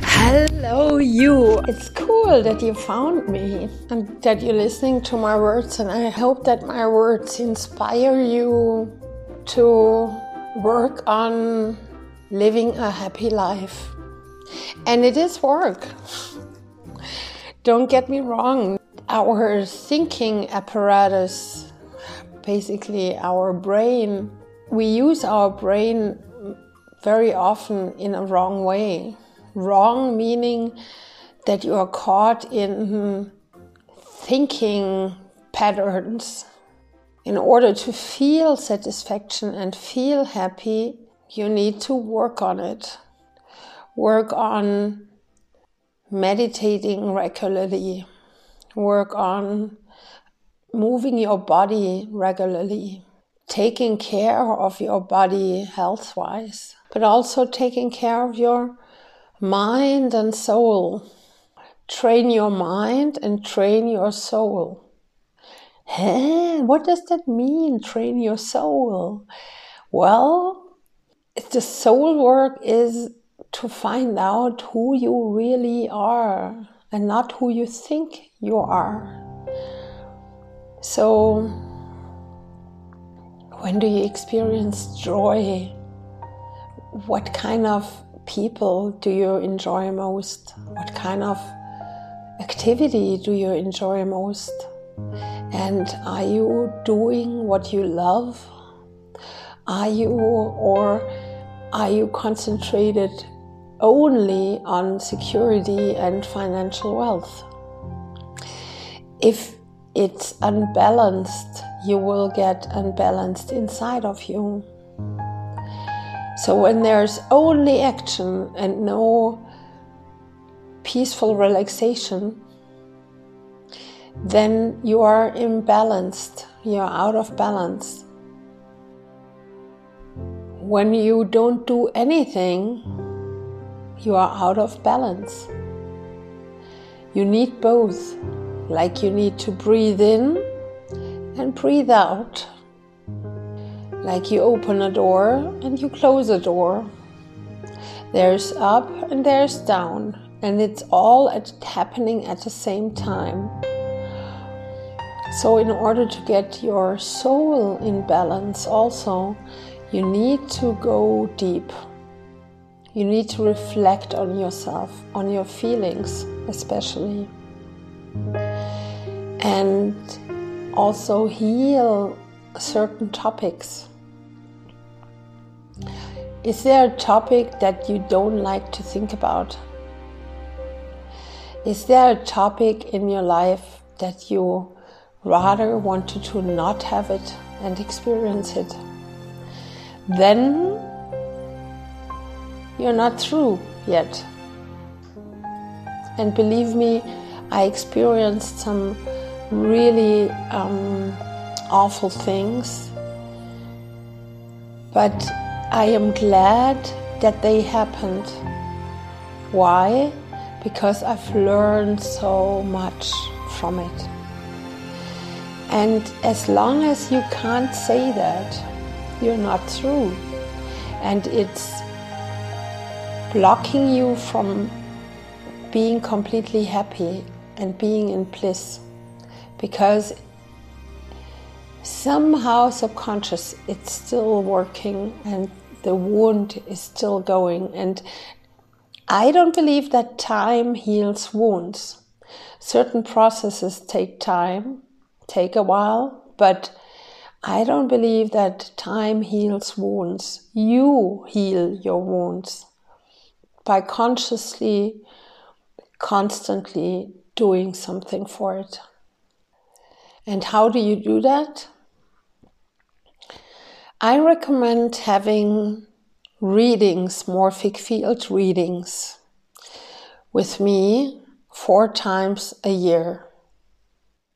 Hello, you. It's cool that you found me and that you're listening to my words, and I hope that my words inspire you to work on living a happy life. And it is work. Don't get me wrong, our thinking apparatus, basically our brain, we use our brain very often in a wrong way. Wrong meaning that you are caught in thinking patterns. In order to feel satisfaction and feel happy, you need to work on it. Work on meditating regularly. Work on moving your body regularly. Taking care of your body health wise, but also taking care of your mind and soul. Train your mind and train your soul. Hey, what does that mean, train your soul? Well, the soul work is to find out who you really are and not who you think you are. So, when do you experience joy? What kind of people do you enjoy most? What kind of activity do you enjoy most? And are you doing what you love? Are you, or are you concentrated only on security and financial wealth? If it's unbalanced, you will get unbalanced inside of you. So, when there's only action and no peaceful relaxation, then you are imbalanced, you're out of balance when you don't do anything, you are out of balance. You need both, like you need to breathe in and breathe out. Like you open a door and you close a door. There's up and there's down, and it's all at, happening at the same time. So, in order to get your soul in balance, also, you need to go deep. You need to reflect on yourself, on your feelings, especially. And also heal certain topics. Is there a topic that you don't like to think about? Is there a topic in your life that you rather wanted to not have it and experience it? then you're not through yet. And believe me, I experienced some really um, awful things, but I am glad that they happened. Why? Because I've learned so much from it. And as long as you can't say that, you're not through. And it's blocking you from being completely happy and being in bliss because somehow subconscious it's still working and the wound is still going and i don't believe that time heals wounds certain processes take time take a while but I don't believe that time heals wounds. You heal your wounds by consciously, constantly doing something for it. And how do you do that? I recommend having readings, morphic field readings, with me four times a year.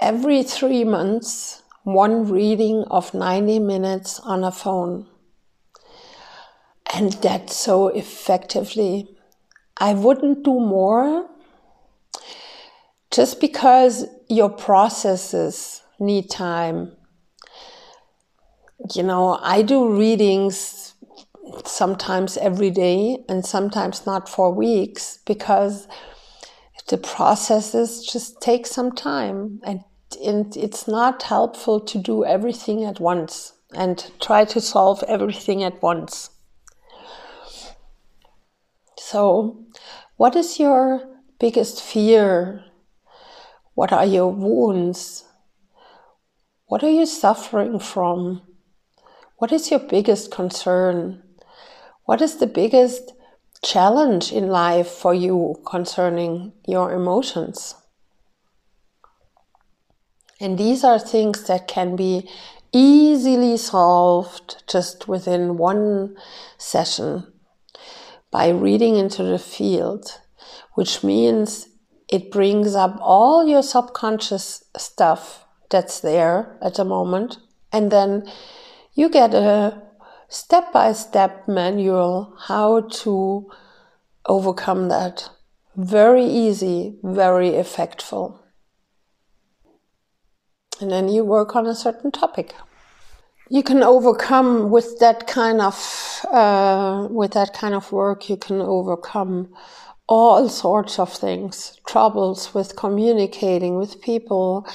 Every three months, one reading of 90 minutes on a phone. And that so effectively. I wouldn't do more just because your processes need time. you know, I do readings sometimes every day and sometimes not for weeks because the processes just take some time and it's not helpful to do everything at once and try to solve everything at once. So, what is your biggest fear? What are your wounds? What are you suffering from? What is your biggest concern? What is the biggest challenge in life for you concerning your emotions? And these are things that can be easily solved just within one session by reading into the field, which means it brings up all your subconscious stuff that's there at the moment. And then you get a step by step manual how to overcome that. Very easy, very effectful. And then you work on a certain topic. You can overcome with that kind of uh, with that kind of work. You can overcome all sorts of things, troubles with communicating with people,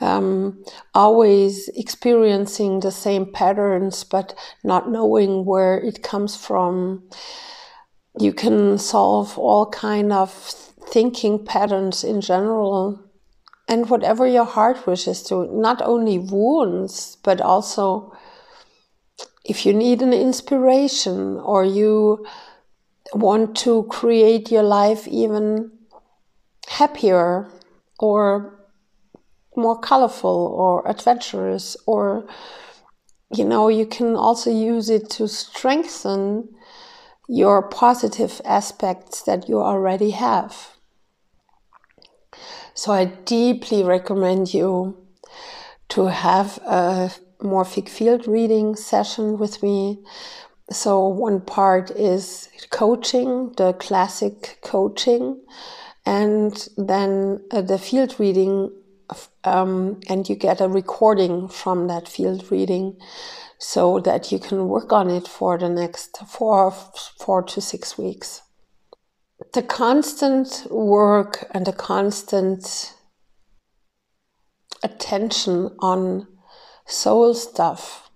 um, always experiencing the same patterns, but not knowing where it comes from. You can solve all kind of thinking patterns in general and whatever your heart wishes to, not only wounds, but also if you need an inspiration or you want to create your life even happier or more colorful or adventurous or you know you can also use it to strengthen your positive aspects that you already have so I deeply recommend you to have a morphic field reading session with me. So one part is coaching, the classic coaching, and then uh, the field reading, um, and you get a recording from that field reading so that you can work on it for the next four, four to six weeks. The constant work and the constant attention on soul stuff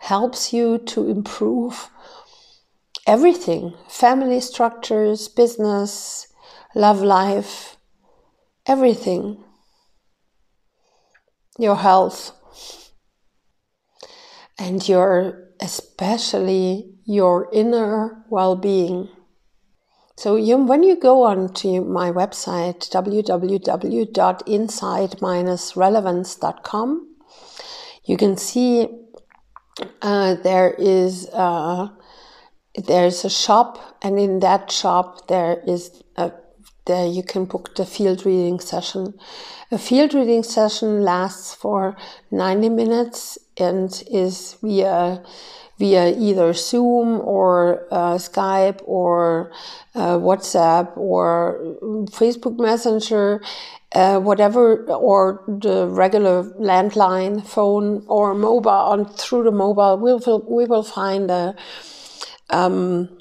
helps you to improve everything family structures, business, love life, everything, your health, and your especially your inner well being. So you, when you go on to my website, www.inside-relevance.com, you can see uh, there is uh, there's a shop, and in that shop there is a, there you can book the field reading session. A field reading session lasts for 90 minutes and is via via either Zoom or uh, Skype or uh, WhatsApp or Facebook Messenger, uh, whatever, or the regular landline phone or mobile on through the mobile. We will we will find a. Um,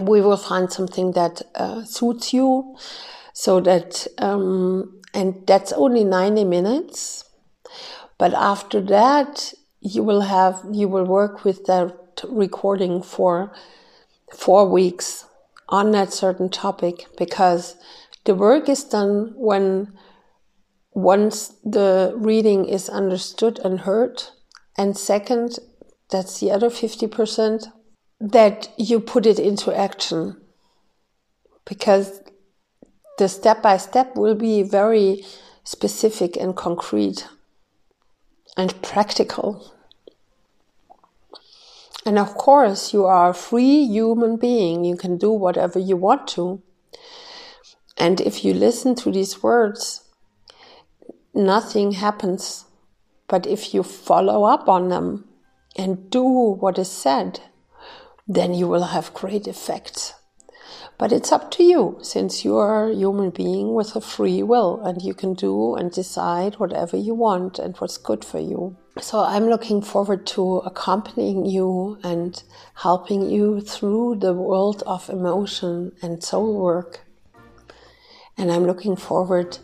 we will find something that uh, suits you, so that um, and that's only ninety minutes. But after that, you will have you will work with that recording for four weeks on that certain topic because the work is done when once the reading is understood and heard and second that's the other 50% that you put it into action because the step by step will be very specific and concrete and practical. And of course, you are a free human being. You can do whatever you want to. And if you listen to these words, nothing happens. But if you follow up on them and do what is said, then you will have great effects. But it's up to you since you are a human being with a free will and you can do and decide whatever you want and what's good for you. So I'm looking forward to accompanying you and helping you through the world of emotion and soul work. And I'm looking forward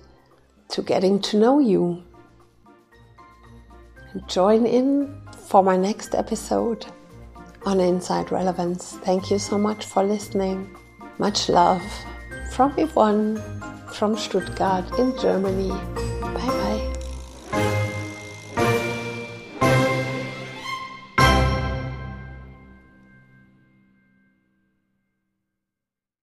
to getting to know you. Join in for my next episode on Inside Relevance. Thank you so much for listening. Much love from Yvonne from Stuttgart in Germany.